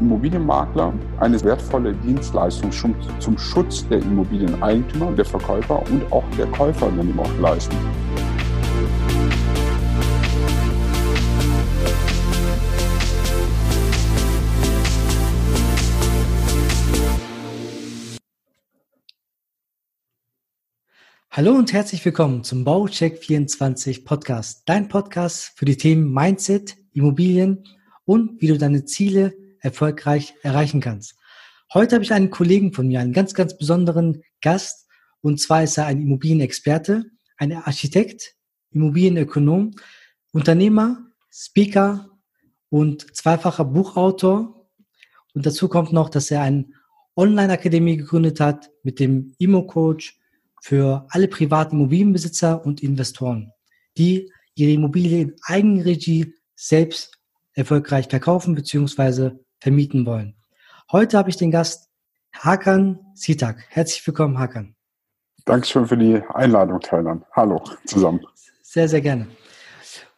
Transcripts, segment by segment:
Immobilienmakler eine wertvolle Dienstleistung zum Schutz der Immobilieneigentümer, der Verkäufer und auch der Käufer dann auch leisten. Hallo und herzlich willkommen zum Baucheck 24 Podcast, dein Podcast für die Themen Mindset, Immobilien und wie du deine Ziele erfolgreich erreichen kannst. Heute habe ich einen Kollegen von mir, einen ganz, ganz besonderen Gast. Und zwar ist er ein Immobilienexperte, ein Architekt, Immobilienökonom, Unternehmer, Speaker und zweifacher Buchautor. Und dazu kommt noch, dass er eine Online-Akademie gegründet hat mit dem Immo-Coach für alle privaten Immobilienbesitzer und Investoren, die ihre Immobilie in Eigenregie selbst erfolgreich verkaufen bzw. vermieten wollen. Heute habe ich den Gast Hakan Sitak. Herzlich willkommen, Hakan. Dankeschön für die Einladung, Thailand. Hallo zusammen. Sehr, sehr gerne.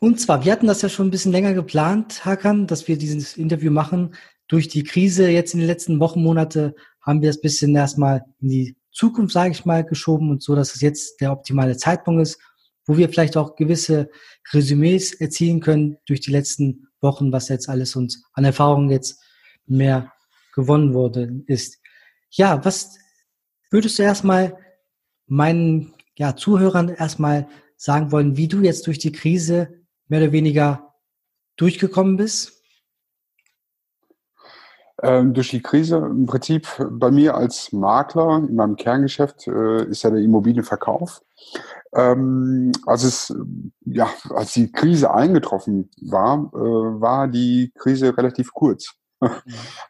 Und zwar, wir hatten das ja schon ein bisschen länger geplant, Hakan, dass wir dieses Interview machen. Durch die Krise jetzt in den letzten Wochen, Monate haben wir das bisschen erstmal in die Zukunft, sage ich mal, geschoben und so, dass es jetzt der optimale Zeitpunkt ist, wo wir vielleicht auch gewisse Resümees erzielen können durch die letzten Wochen, was jetzt alles uns an Erfahrungen jetzt mehr gewonnen wurde, ist. Ja, was würdest du erstmal meinen ja, Zuhörern erstmal sagen wollen, wie du jetzt durch die Krise mehr oder weniger durchgekommen bist? Ähm, durch die Krise im Prinzip bei mir als Makler in meinem Kerngeschäft äh, ist ja der Immobilienverkauf. Ähm, als es ja als die Krise eingetroffen war, äh, war die Krise relativ kurz.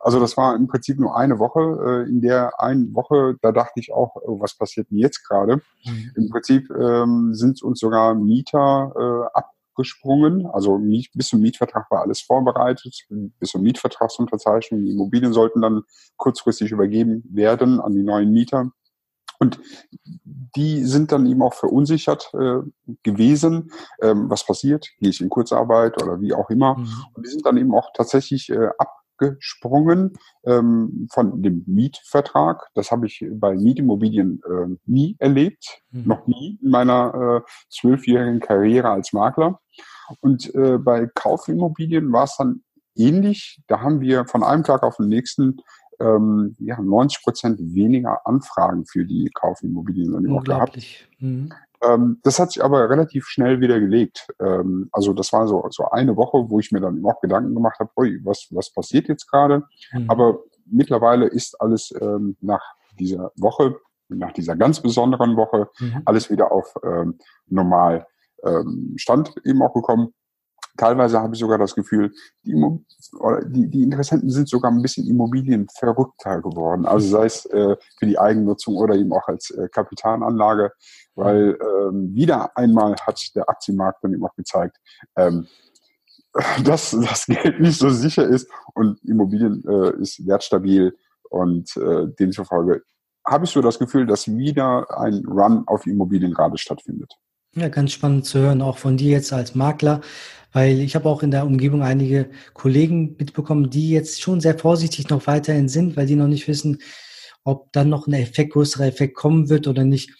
Also das war im Prinzip nur eine Woche. Äh, in der einen Woche, da dachte ich auch, oh, was passiert denn jetzt gerade? Mhm. Im Prinzip ähm, sind uns sogar Mieter äh, ab gesprungen. Also bis zum Mietvertrag war alles vorbereitet, bis zum Mietvertragsunterzeichnung. Die Immobilien sollten dann kurzfristig übergeben werden an die neuen Mieter. Und die sind dann eben auch verunsichert äh, gewesen, ähm, was passiert, gehe ich in Kurzarbeit oder wie auch immer. Mhm. Und die sind dann eben auch tatsächlich äh, ab abgesprungen ähm, von dem Mietvertrag. Das habe ich bei Mietimmobilien äh, nie erlebt, mhm. noch nie in meiner äh, zwölfjährigen Karriere als Makler. Und äh, bei Kaufimmobilien war es dann ähnlich. Da haben wir von einem Tag auf den nächsten ähm, ja, 90 Prozent weniger Anfragen für die Kaufimmobilien auch gehabt. Mhm. Ähm, das hat sich aber relativ schnell wieder gelegt. Ähm, also das war so, so eine Woche, wo ich mir dann auch Gedanken gemacht habe, was, was passiert jetzt gerade? Mhm. Aber mittlerweile ist alles ähm, nach dieser Woche, nach dieser ganz besonderen Woche, mhm. alles wieder auf ähm, normal ähm, Stand eben auch gekommen. Teilweise habe ich sogar das Gefühl, die, die, die Interessenten sind sogar ein bisschen immobilienverrückter geworden. Also sei es äh, für die Eigennutzung oder eben auch als äh, Kapitalanlage, weil ähm, wieder einmal hat der Aktienmarkt dann eben auch gezeigt, ähm, dass das Geld nicht so sicher ist und Immobilien äh, ist wertstabil und äh, demzufolge habe ich so das Gefühl, dass wieder ein Run auf Immobilien gerade stattfindet. Ja, ganz spannend zu hören, auch von dir jetzt als Makler, weil ich habe auch in der Umgebung einige Kollegen mitbekommen, die jetzt schon sehr vorsichtig noch weiterhin sind, weil die noch nicht wissen, ob dann noch ein Effekt, größerer Effekt kommen wird oder nicht.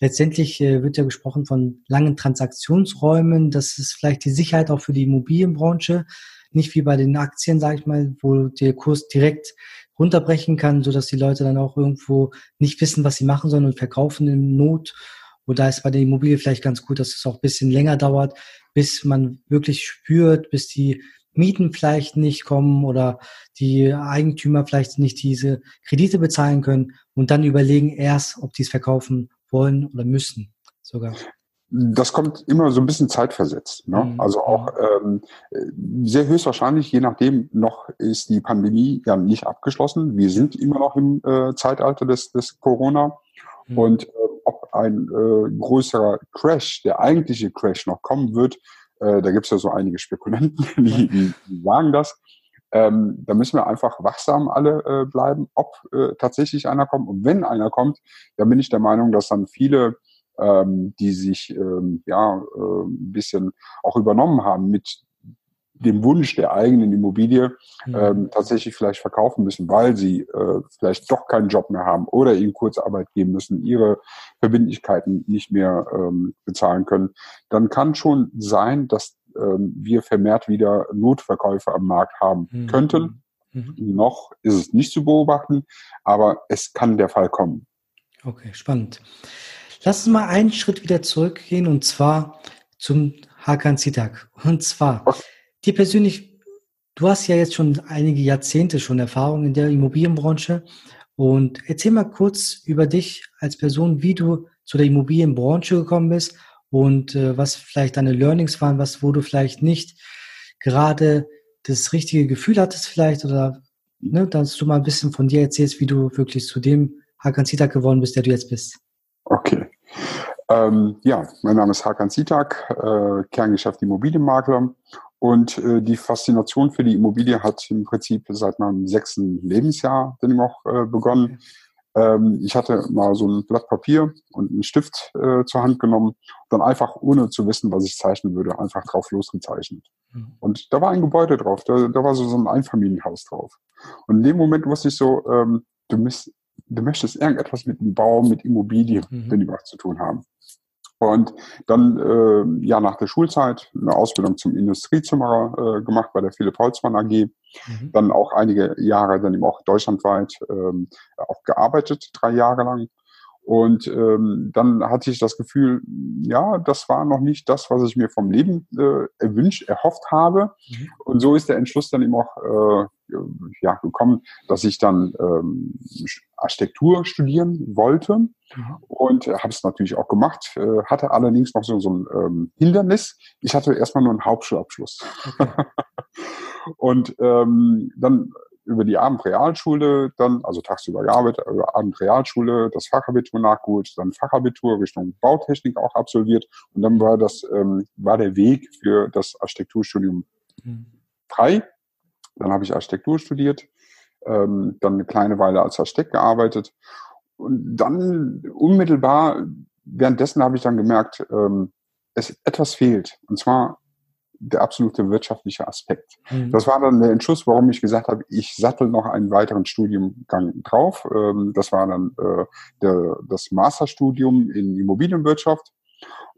Letztendlich äh, wird ja gesprochen von langen Transaktionsräumen. Das ist vielleicht die Sicherheit auch für die Immobilienbranche. Nicht wie bei den Aktien, sage ich mal, wo der Kurs direkt runterbrechen kann, so dass die Leute dann auch irgendwo nicht wissen, was sie machen sollen und verkaufen in Not. Und da ist bei der Immobilie vielleicht ganz gut, dass es auch ein bisschen länger dauert, bis man wirklich spürt, bis die Mieten vielleicht nicht kommen oder die Eigentümer vielleicht nicht diese Kredite bezahlen können und dann überlegen erst, ob die es verkaufen wollen oder müssen sogar. Das kommt immer so ein bisschen zeitversetzt. Ne? Mhm. Also auch ähm, sehr höchstwahrscheinlich, je nachdem, noch ist die Pandemie ja nicht abgeschlossen. Wir sind immer noch im äh, Zeitalter des, des Corona. Mhm. Und äh, ein äh, größerer Crash, der eigentliche Crash noch kommen wird, äh, da gibt es ja so einige Spekulanten, die, die, sagen das. Ähm, da müssen wir einfach wachsam alle äh, bleiben, ob äh, tatsächlich einer kommt. Und wenn einer kommt, dann bin ich der Meinung, dass dann viele, ähm, die sich ähm, ja äh, ein bisschen auch übernommen haben mit dem Wunsch der eigenen Immobilie mhm. ähm, tatsächlich vielleicht verkaufen müssen, weil sie äh, vielleicht doch keinen Job mehr haben oder ihnen Kurzarbeit geben müssen, ihre Verbindlichkeiten nicht mehr ähm, bezahlen können, dann kann schon sein, dass ähm, wir vermehrt wieder Notverkäufe am Markt haben mhm. könnten. Mhm. Noch ist es nicht zu beobachten, aber es kann der Fall kommen. Okay, spannend. Lass uns mal einen Schritt wieder zurückgehen und zwar zum Hakan Zitak. Und zwar, okay. Dir persönlich, du hast ja jetzt schon einige Jahrzehnte schon Erfahrung in der Immobilienbranche. Und erzähl mal kurz über dich als Person, wie du zu der Immobilienbranche gekommen bist und äh, was vielleicht deine Learnings waren, was, wo du vielleicht nicht gerade das richtige Gefühl hattest vielleicht oder ne, dass du mal ein bisschen von dir erzählst, wie du wirklich zu dem Hakan Zitak geworden bist, der du jetzt bist. Okay. Ähm, ja, mein Name ist Hakan Zitak, äh, Kerngeschäft Immobilienmakler und äh, die Faszination für die Immobilie hat im Prinzip seit meinem sechsten Lebensjahr dann auch äh, begonnen. Ähm, ich hatte mal so ein Blatt Papier und einen Stift äh, zur Hand genommen, dann einfach ohne zu wissen, was ich zeichnen würde, einfach drauf losgezeichnet. Mhm. Und da war ein Gebäude drauf, da, da war so, so ein Einfamilienhaus drauf. Und in dem Moment wusste ich so, ähm, du, müsst, du möchtest irgendetwas mit dem Bau, mit Immobilien, mhm. wenn was zu tun haben. Und dann äh, ja nach der Schulzeit eine Ausbildung zum Industriezimmerer äh, gemacht bei der Philipp Holzmann AG. Mhm. Dann auch einige Jahre dann eben auch deutschlandweit ähm, auch gearbeitet, drei Jahre lang. Und ähm, dann hatte ich das Gefühl, ja, das war noch nicht das, was ich mir vom Leben äh, erwünscht, erhofft habe. Mhm. Und so ist der Entschluss dann eben auch äh, ja, gekommen, dass ich dann ähm, Architektur studieren wollte. Mhm. Und äh, habe es natürlich auch gemacht, äh, hatte allerdings noch so, so ein ähm, Hindernis. Ich hatte erstmal nur einen Hauptschulabschluss. Okay. und ähm, dann über die Abendrealschule dann, also tagsüber gearbeitet, über Abendrealschule, das Fachabitur nachgeholt, dann Fachabitur Richtung Bautechnik auch absolviert und dann war das, ähm, war der Weg für das Architekturstudium mhm. frei. Dann habe ich Architektur studiert, ähm, dann eine kleine Weile als Architekt gearbeitet und dann unmittelbar währenddessen habe ich dann gemerkt, ähm, es etwas fehlt. Und zwar der absolute wirtschaftliche Aspekt. Mhm. Das war dann der Entschluss, warum ich gesagt habe, ich sattel noch einen weiteren Studiengang drauf. Ähm, das war dann äh, der, das Masterstudium in Immobilienwirtschaft.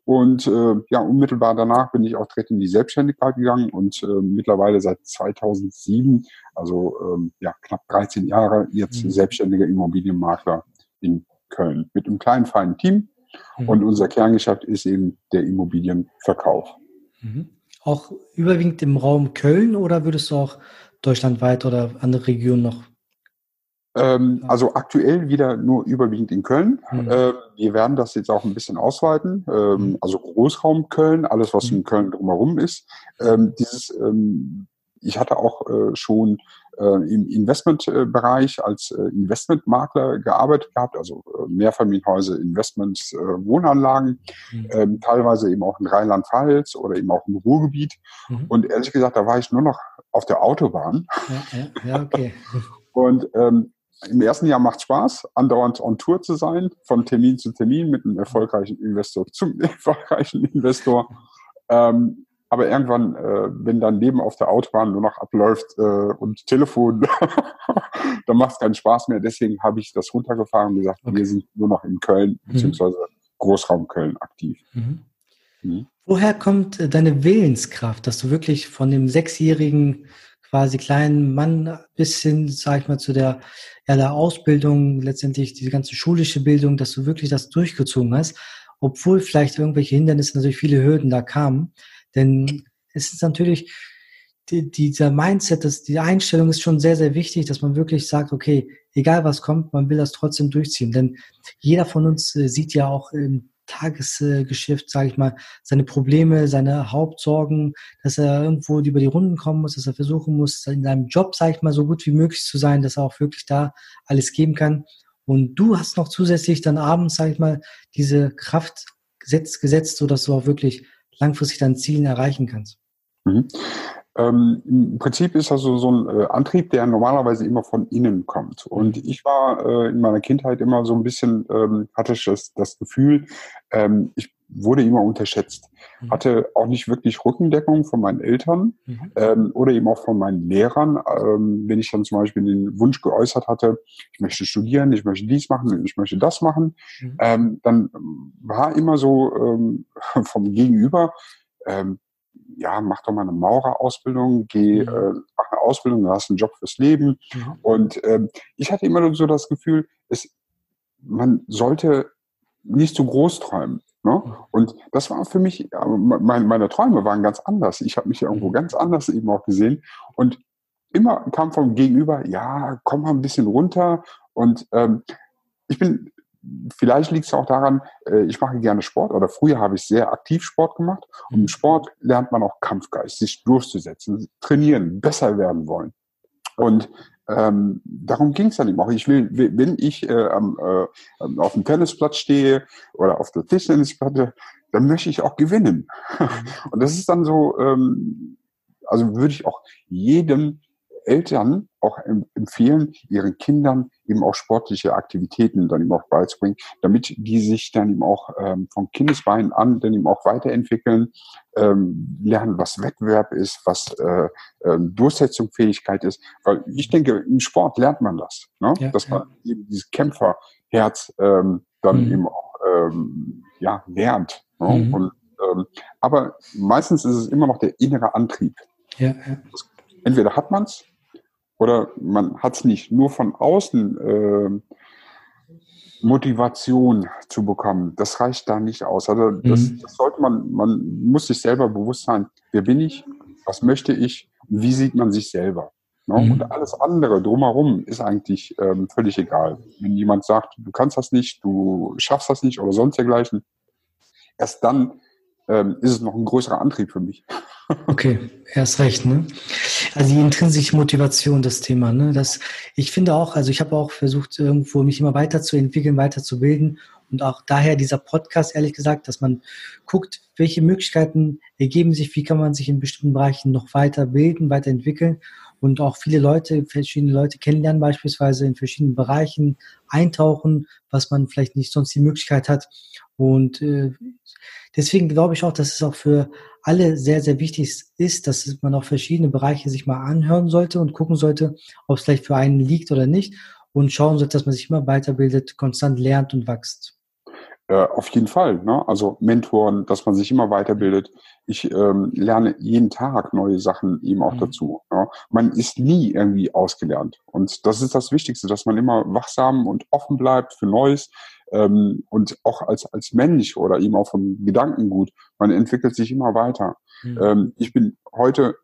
Und äh, ja, unmittelbar danach bin ich auch direkt in die Selbstständigkeit gegangen und äh, mittlerweile seit 2007, also ähm, ja, knapp 13 Jahre, jetzt mhm. selbstständiger Immobilienmakler in Köln mit einem kleinen, feinen Team. Mhm. Und unser Kerngeschäft ist eben der Immobilienverkauf. Mhm auch überwiegend im Raum Köln oder würdest du auch deutschlandweit oder andere Regionen noch? Ähm, also aktuell wieder nur überwiegend in Köln. Mhm. Äh, wir werden das jetzt auch ein bisschen ausweiten. Ähm, mhm. Also Großraum Köln, alles was mhm. in Köln drumherum ist. Ähm, dieses, ähm, ich hatte auch äh, schon im Investmentbereich als äh, Investmentmakler gearbeitet gehabt, also äh, Mehrfamilienhäuser, Investments, Wohnanlagen, mhm. Ähm, teilweise eben auch in Rheinland-Pfalz oder eben auch im Ruhrgebiet. Mhm. Und ehrlich gesagt, da war ich nur noch auf der Autobahn. Ja, ja, ja okay. Und ähm, im ersten Jahr macht Spaß, andauernd on Tour zu sein, von Termin zu Termin mit einem erfolgreichen Investor zum erfolgreichen Investor. Ähm, aber irgendwann, äh, wenn dein Leben auf der Autobahn nur noch abläuft äh, und Telefon, dann macht es keinen Spaß mehr. Deswegen habe ich das runtergefahren und gesagt, okay. wir sind nur noch in Köln mhm. beziehungsweise Großraum Köln aktiv. Mhm. Mhm. Woher kommt äh, deine Willenskraft, dass du wirklich von dem sechsjährigen quasi kleinen Mann bis hin, sag ich mal, zu der, ja, der Ausbildung, letztendlich diese ganze schulische Bildung, dass du wirklich das durchgezogen hast, obwohl vielleicht irgendwelche Hindernisse, natürlich viele Hürden da kamen. Denn es ist natürlich, die, dieser Mindset, das, die Einstellung ist schon sehr, sehr wichtig, dass man wirklich sagt, okay, egal was kommt, man will das trotzdem durchziehen. Denn jeder von uns äh, sieht ja auch im Tagesgeschäft, sage ich mal, seine Probleme, seine Hauptsorgen, dass er irgendwo über die Runden kommen muss, dass er versuchen muss, in seinem Job, sage ich mal, so gut wie möglich zu sein, dass er auch wirklich da alles geben kann. Und du hast noch zusätzlich dann abends, sage ich mal, diese Kraft gesetzt, gesetzt, sodass du auch wirklich langfristig dein Ziel erreichen kannst? Mhm. Ähm, Im Prinzip ist das so, so ein äh, Antrieb, der normalerweise immer von innen kommt. Und mhm. ich war äh, in meiner Kindheit immer so ein bisschen, ähm, hatte ich das, das Gefühl, ähm, ich wurde immer unterschätzt. Mhm. Hatte auch nicht wirklich Rückendeckung von meinen Eltern mhm. ähm, oder eben auch von meinen Lehrern. Ähm, wenn ich dann zum Beispiel den Wunsch geäußert hatte, ich möchte studieren, ich möchte dies machen, ich möchte das machen, mhm. ähm, dann war immer so ähm, vom Gegenüber, ähm, ja, mach doch mal eine Maurerausbildung, geh, mhm. äh, mach eine Ausbildung, du hast einen Job fürs Leben. Und ähm, ich hatte immer so das Gefühl, es, man sollte nicht zu groß träumen. Ne? Mhm. Und das war für mich, mein, meine Träume waren ganz anders. Ich habe mich irgendwo mhm. ganz anders eben auch gesehen. Und immer kam vom Gegenüber, ja, komm mal ein bisschen runter. Und ähm, ich bin vielleicht liegt es auch daran, äh, ich mache gerne Sport oder früher habe ich sehr aktiv Sport gemacht. Und im Sport lernt man auch Kampfgeist, sich durchzusetzen, trainieren, besser werden wollen. Und ähm, darum ging es dann eben auch. Ich will, wenn ich äh, am, äh, auf dem Tennisplatz stehe oder auf der Tischtennisplatte, dann möchte ich auch gewinnen. Mhm. Und das ist dann so, ähm, also würde ich auch jedem Eltern auch empfehlen, ihren Kindern eben auch sportliche Aktivitäten dann eben auch beizubringen, damit die sich dann eben auch ähm, vom Kindesbein an dann eben auch weiterentwickeln, ähm, lernen, was Wettbewerb ist, was äh, äh, Durchsetzungsfähigkeit ist. Weil ich denke, im Sport lernt man das, ne? Ja, dass man eben dieses Kämpferherz ähm, dann mhm. eben auch ähm, ja, lernt. Ne? Mhm. Und, ähm, aber meistens ist es immer noch der innere Antrieb. Ja, ja. Entweder hat man es oder man hat es nicht. Nur von außen äh, Motivation zu bekommen, das reicht da nicht aus. Also das, mhm. das, sollte man, man muss sich selber bewusst sein, wer bin ich, was möchte ich, wie sieht man sich selber. Ne? Mhm. Und alles andere drumherum ist eigentlich ähm, völlig egal. Wenn jemand sagt, du kannst das nicht, du schaffst das nicht oder sonst dergleichen, erst dann ähm, ist es noch ein größerer Antrieb für mich. Okay, erst recht, ne? Also die intrinsische Motivation, das Thema, ne? Das, ich finde auch, also ich habe auch versucht, irgendwo mich immer weiterzuentwickeln, weiterzubilden und auch daher dieser Podcast, ehrlich gesagt, dass man guckt, welche Möglichkeiten ergeben sich, wie kann man sich in bestimmten Bereichen noch weiterbilden, weiterentwickeln und auch viele Leute, verschiedene Leute kennenlernen, beispielsweise in verschiedenen Bereichen eintauchen, was man vielleicht nicht sonst die Möglichkeit hat. Und äh, deswegen glaube ich auch, dass es auch für alle sehr, sehr wichtig ist, dass man auch verschiedene Bereiche sich mal anhören sollte und gucken sollte, ob es vielleicht für einen liegt oder nicht und schauen sollte, dass man sich immer weiterbildet, konstant lernt und wächst. Äh, auf jeden Fall. Ne? Also Mentoren, dass man sich immer weiterbildet. Ich ähm, lerne jeden Tag neue Sachen eben auch mhm. dazu. Ne? Man ist nie irgendwie ausgelernt. Und das ist das Wichtigste, dass man immer wachsam und offen bleibt für Neues, ähm, und auch als, als Mensch oder eben auch vom Gedankengut, man entwickelt sich immer weiter. Mhm. Ähm, ich bin heute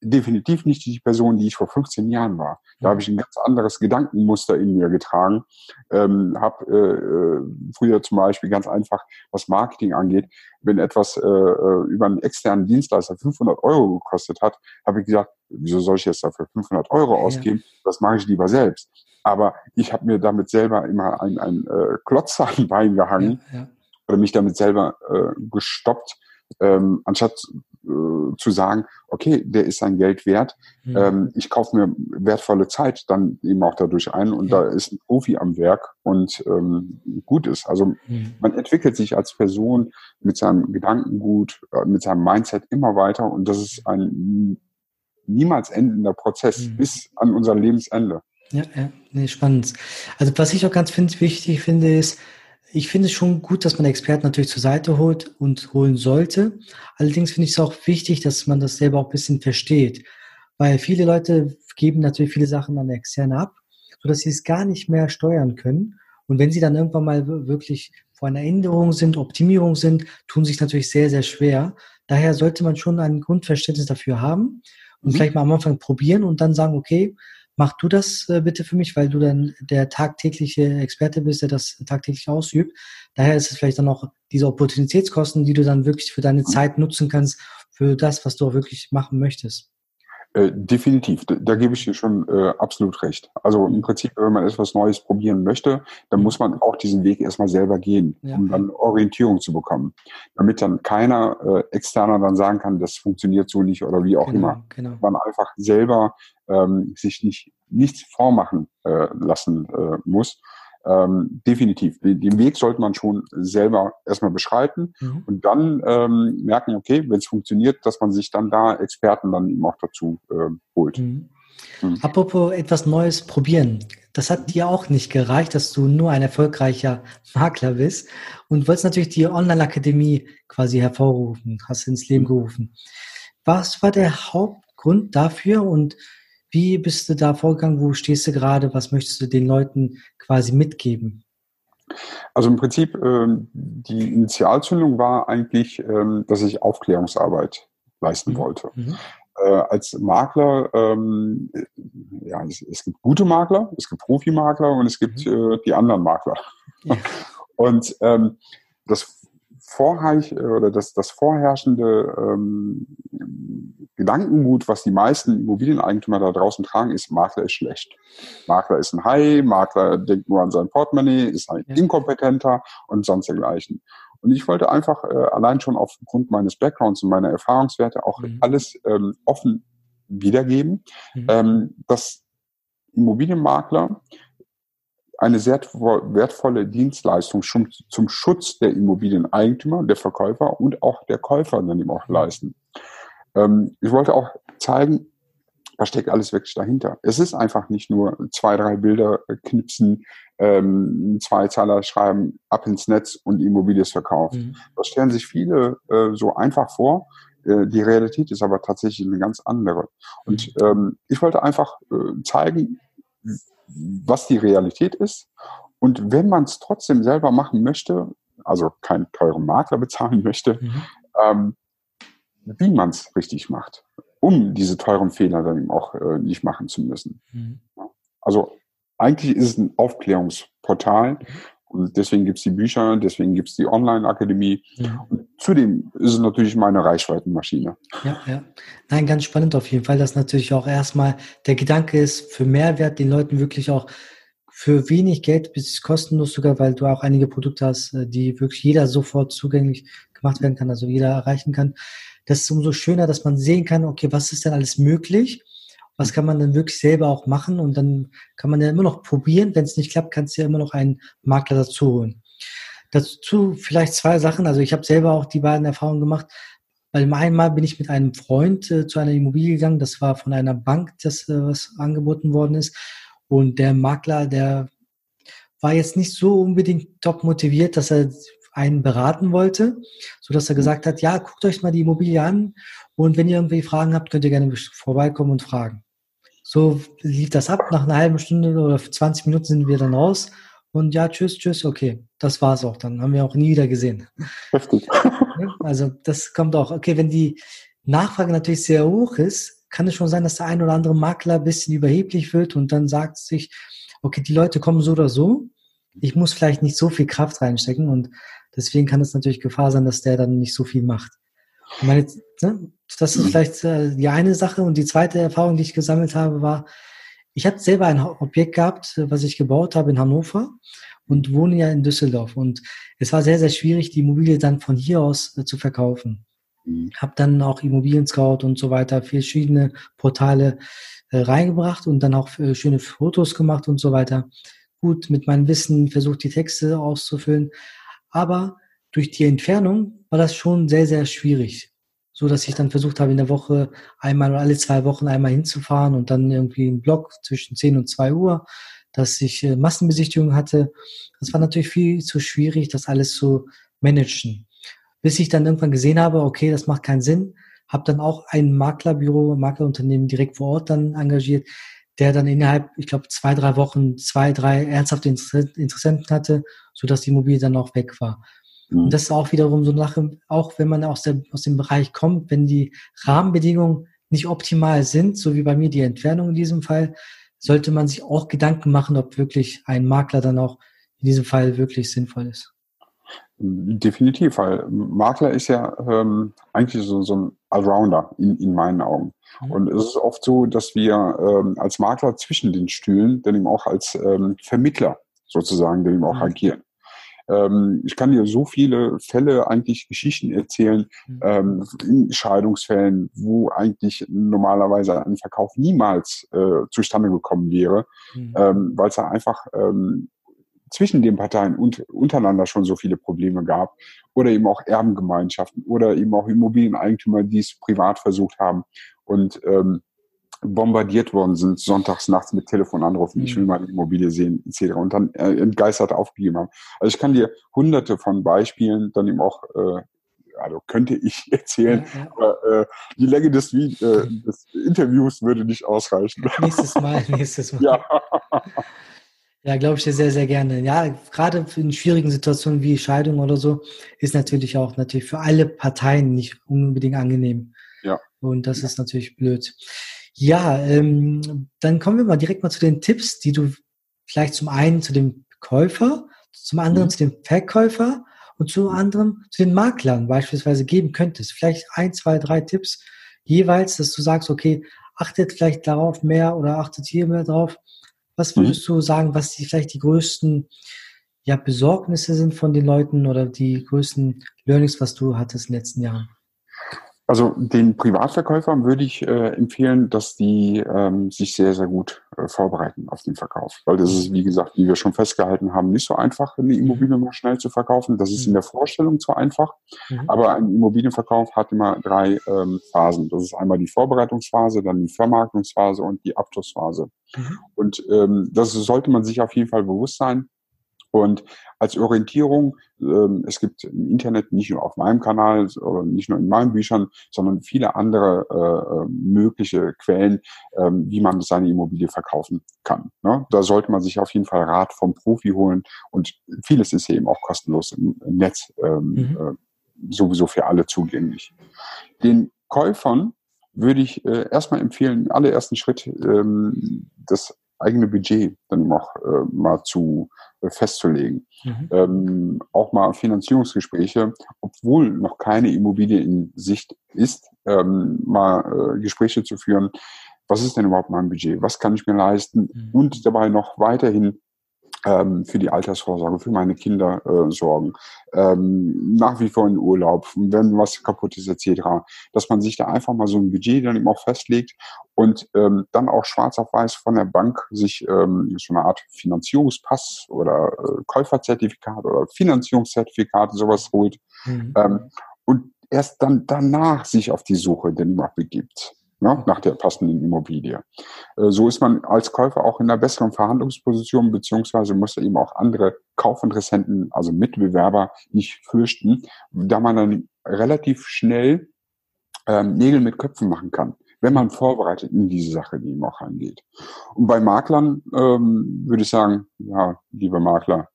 definitiv nicht die Person, die ich vor 15 Jahren war. Da habe ich ein ganz anderes Gedankenmuster in mir getragen. Ähm, habe äh, äh, früher zum Beispiel ganz einfach, was Marketing angeht, wenn etwas äh, äh über einen externen Dienstleister 500 Euro gekostet hat, habe ich gesagt, wieso soll ich jetzt dafür 500 Euro ausgeben? Ja. Das mache ich lieber selbst. Aber ich habe mir damit selber immer ein, ein äh, Klotz an Bein gehangen ja, ja. oder mich damit selber äh, gestoppt, ähm, anstatt äh, zu sagen, okay, der ist sein Geld wert, mhm. ähm, ich kaufe mir wertvolle Zeit dann eben auch dadurch ein und ja. da ist ein Profi am Werk und ähm, gut ist. Also mhm. man entwickelt sich als Person mit seinem Gedankengut, äh, mit seinem Mindset immer weiter und das ist ein niemals endender Prozess mhm. bis an unser Lebensende. Ja, ja, nee, spannend. Also was ich auch ganz find, wichtig finde, ist, ich finde es schon gut, dass man Experten natürlich zur Seite holt und holen sollte. Allerdings finde ich es auch wichtig, dass man das selber auch ein bisschen versteht. Weil viele Leute geben natürlich viele Sachen an Externe ab, sodass sie es gar nicht mehr steuern können. Und wenn sie dann irgendwann mal wirklich vor einer Änderung sind, Optimierung sind, tun sich natürlich sehr, sehr schwer. Daher sollte man schon ein Grundverständnis dafür haben und mhm. vielleicht mal am Anfang probieren und dann sagen, okay, mach du das äh, bitte für mich, weil du dann der tagtägliche Experte bist, der das tagtäglich ausübt. Daher ist es vielleicht dann auch diese Opportunitätskosten, die du dann wirklich für deine mhm. Zeit nutzen kannst, für das, was du auch wirklich machen möchtest. Äh, definitiv, da, da, gebe ich dir schon äh, absolut recht. Also im Prinzip, wenn man etwas Neues probieren möchte, dann muss man auch diesen Weg erstmal selber gehen, ja. um dann Orientierung zu bekommen. Damit dann keiner äh, externer dann sagen kann, das funktioniert so nicht oder wie auch genau, immer. Genau. Man einfach selber ähm, sich nicht nichts vormachen äh, lassen äh, muss. Ähm, definitiv. Den, Weg sollte man schon selber erstmal beschreiten mhm. und dann ähm, merken, okay, wenn es funktioniert, dass man sich dann da Experten dann eben auch dazu äh, holt. Mhm. Mhm. Apropos etwas Neues probieren. Das hat dir auch nicht gereicht, dass du nur ein erfolgreicher Makler bist und wolltest natürlich die Online-Akademie quasi hervorrufen, hast ins Leben gerufen. Was war der Hauptgrund dafür und wie bist du da vorgegangen? Wo stehst du gerade? Was möchtest du den Leuten quasi mitgeben? Also im Prinzip, ähm, die Initialzündung war eigentlich, ähm, dass ich Aufklärungsarbeit leisten mhm. wollte. Mhm. Äh, als Makler, ähm, ja, es, gibt gute Makler, es gibt Profimakler und es gibt mhm. äh, die anderen Makler. Ja. Und das Vorreich oder das, das vorherrschende ähm, Gedankengut, was die meisten Immobilieneigentümer da draußen tragen, ist, Makler ist schlecht. Makler ist ein Hai, Makler denkt nur an sein Portemonnaie, ist ein ja. Inkompetenter und sonst dergleichen. Und ich wollte einfach äh, allein schon aufgrund meines Backgrounds und meiner Erfahrungswerte auch mhm. alles ähm, offen wiedergeben, mhm. ähm, dass Immobilienmakler eine sehr wertvolle Dienstleistung zum, Schutz der Immobilieneigentümer, der Verkäufer und auch der Käufer dann eben auch leisten. Ähm, ich wollte auch zeigen, was steckt alles wirklich dahinter. Es ist einfach nicht nur zwei, drei Bilder knipsen, ähm, zwei Zahler schreiben, ab ins Netz und Immobilie ist verkauft. Mhm. Das stellen sich viele äh, so einfach vor. Äh, die Realität ist aber tatsächlich eine ganz andere. Und mhm. ähm, ich wollte einfach äh, zeigen, was die Realität ist. Und wenn man es trotzdem selber machen möchte, also keinen teuren Makler bezahlen möchte, mhm. ähm, wie man es richtig macht, um diese teuren Fehler dann eben auch äh, nicht machen zu müssen. Mhm. Also eigentlich ist es ein Aufklärungsportal und deswegen gibt es die Bücher, deswegen gibt es die Online-Akademie. Ja. Und zudem ist es natürlich meine Reichweitenmaschine. Ja, ja. Nein, ganz spannend auf jeden Fall, dass natürlich auch erstmal der Gedanke ist, für Mehrwert den Leuten wirklich auch für wenig Geld bis kostenlos sogar, weil du auch einige Produkte hast, äh, die wirklich jeder sofort zugänglich gemacht werden kann, also jeder erreichen kann. Das ist umso schöner, dass man sehen kann, okay, was ist denn alles möglich? Was kann man dann wirklich selber auch machen und dann kann man ja immer noch probieren. Wenn es nicht klappt, kannst du ja immer noch einen Makler dazu holen. Dazu vielleicht zwei Sachen. Also ich habe selber auch die beiden Erfahrungen gemacht. Weil einmal bin ich mit einem Freund äh, zu einer Immobilie gegangen. Das war von einer Bank, das äh, was angeboten worden ist. Und der Makler, der war jetzt nicht so unbedingt top motiviert, dass er einen beraten wollte, so dass er gesagt hat, ja, guckt euch mal die Immobilie an und wenn ihr irgendwie Fragen habt, könnt ihr gerne vorbeikommen und fragen. So lief das ab. Nach einer halben Stunde oder 20 Minuten sind wir dann raus. Und ja, tschüss, tschüss, okay. Das war's auch. Dann haben wir auch nie wieder gesehen. Heftig. Also das kommt auch. Okay, wenn die Nachfrage natürlich sehr hoch ist, kann es schon sein, dass der ein oder andere Makler ein bisschen überheblich wird und dann sagt sich, okay, die Leute kommen so oder so. Ich muss vielleicht nicht so viel Kraft reinstecken und deswegen kann es natürlich Gefahr sein, dass der dann nicht so viel macht. Ich meine, ne, das ist vielleicht äh, die eine Sache. Und die zweite Erfahrung, die ich gesammelt habe, war, ich hatte selber ein Objekt gehabt, was ich gebaut habe in Hannover und wohne ja in Düsseldorf. Und es war sehr, sehr schwierig, die Immobilie dann von hier aus äh, zu verkaufen. Mhm. Habe dann auch Immobilien Scout und so weiter, verschiedene Portale äh, reingebracht und dann auch äh, schöne Fotos gemacht und so weiter. Gut, mit meinem Wissen versucht, die Texte auszufüllen. Aber durch die Entfernung war das schon sehr, sehr schwierig. So dass ich dann versucht habe, in der Woche einmal oder alle zwei Wochen einmal hinzufahren und dann irgendwie einen Block zwischen 10 und 2 Uhr, dass ich äh, Massenbesichtigungen hatte. Das war natürlich viel zu schwierig, das alles zu managen. Bis ich dann irgendwann gesehen habe, okay, das macht keinen Sinn, habe dann auch ein Maklerbüro, Maklerunternehmen direkt vor Ort dann engagiert, der dann innerhalb, ich glaube, zwei, drei Wochen zwei, drei ernsthafte Interessenten hatte, so dass die Immobilie dann auch weg war. Und das ist auch wiederum so eine Sache, auch wenn man aus, der, aus dem Bereich kommt, wenn die Rahmenbedingungen nicht optimal sind, so wie bei mir die Entfernung in diesem Fall, sollte man sich auch Gedanken machen, ob wirklich ein Makler dann auch in diesem Fall wirklich sinnvoll ist. Definitiv, weil Makler ist ja ähm, eigentlich so, so ein Allrounder in, in meinen Augen. Mhm. Und es ist oft so, dass wir ähm, als Makler zwischen den Stühlen dann eben auch als ähm, Vermittler sozusagen dann eben auch mhm. agieren. Ähm, ich kann dir so viele Fälle, eigentlich Geschichten erzählen, mhm. ähm, in Scheidungsfällen, wo eigentlich normalerweise ein Verkauf niemals äh, zustande gekommen wäre, mhm. ähm, weil es da einfach ähm, zwischen den Parteien und, untereinander schon so viele Probleme gab oder eben auch Erbengemeinschaften oder eben auch Immobilieneigentümer, die es privat versucht haben und ähm, bombardiert worden sind, sonntags nachts mit Telefonanrufen, mhm. ich will meine Immobilie sehen, etc. und dann äh, entgeistert aufgegeben haben. Also ich kann dir hunderte von Beispielen dann eben auch äh, also könnte ich erzählen, ja, ja. aber äh, die Länge des, äh, des, Interviews würde nicht ausreichen. Nächstes Mal, nächstes Mal. Ja, ja glaube ich dir sehr, sehr gerne. Ja, gerade in schwierigen Situationen wie Scheidung oder so ist natürlich auch natürlich für alle Parteien nicht unbedingt angenehm. Ja. Und das ist natürlich blöd. Ja, ähm, dann kommen wir mal direkt mal zu den Tipps, die du vielleicht zum einen zu dem Käufer, zum anderen mhm. zu dem Verkäufer und zu anderem zu den Maklern beispielsweise geben könntest. Vielleicht ein, zwei, drei Tipps jeweils, dass du sagst, okay, achtet vielleicht darauf mehr oder achtet hier mehr drauf. Was mhm. würdest mhm. du sagen, was die, vielleicht die größten ja, Besorgnisse sind von den Leuten oder die größten Learnings, was du hattest in den letzten Jahren? Also den Privatverkäufern würde ich äh, empfehlen, dass die ähm, sich sehr, sehr gut äh, vorbereiten auf den Verkauf. Weil das ist, wie gesagt, wie wir schon festgehalten haben, nicht so einfach, eine Immobilie mal schnell zu verkaufen. Das ist in der Vorstellung zu einfach. Mhm. Aber ein Immobilienverkauf hat immer drei ähm, Phasen. Das ist einmal die Vorbereitungsphase, dann die Vermarktungsphase und die Abschlussphase. Mhm. Und ähm, das sollte man sich auf jeden Fall bewusst sein. Und als Orientierung, ähm, es gibt im Internet nicht nur auf meinem Kanal, oder nicht nur in meinen Büchern, sondern viele andere äh, äh, mögliche Quellen, äh, wie man seine Immobilie verkaufen kann. Ne? Da sollte man sich auf jeden Fall Rat vom Profi holen und vieles ist eben auch kostenlos im, im Netz ähm, mhm. äh, sowieso für alle zugänglich. Den Käufern würde ich äh, erstmal empfehlen, im allerersten Schritt ähm, das eigene Budget dann auch äh, mal zu äh, festzulegen. Mhm. Ähm, auch mal Finanzierungsgespräche, obwohl noch keine Immobilie in Sicht ist, ähm, mal äh, Gespräche zu führen. Was ist denn überhaupt mein Budget? Was kann ich mir leisten? Mhm. Und dabei noch weiterhin für die Altersvorsorge, für meine Kinder äh, sorgen, ähm, nach wie vor in Urlaub, wenn was kaputt ist etc., dass man sich da einfach mal so ein Budget dann eben auch festlegt und ähm, dann auch schwarz auf weiß von der Bank sich ähm, so eine Art Finanzierungspass oder äh, Käuferzertifikat oder Finanzierungszertifikat sowas holt mhm. ähm, und erst dann danach sich auf die Suche dann noch begibt ne, nach der passenden Immobilie. Äh, so ist man als Käufer auch in einer besseren Verhandlungsposition, beziehungsweise muss eben auch andere Kaufinteressenten, also Mitbewerber, nicht fürchten, da man dann relativ schnell ähm, Nägel mit Köpfen machen kann wenn man vorbereitet in diese Sache, die ihm auch angeht. Und bei Maklern ähm, würde ich sagen, ja, liebe Makler,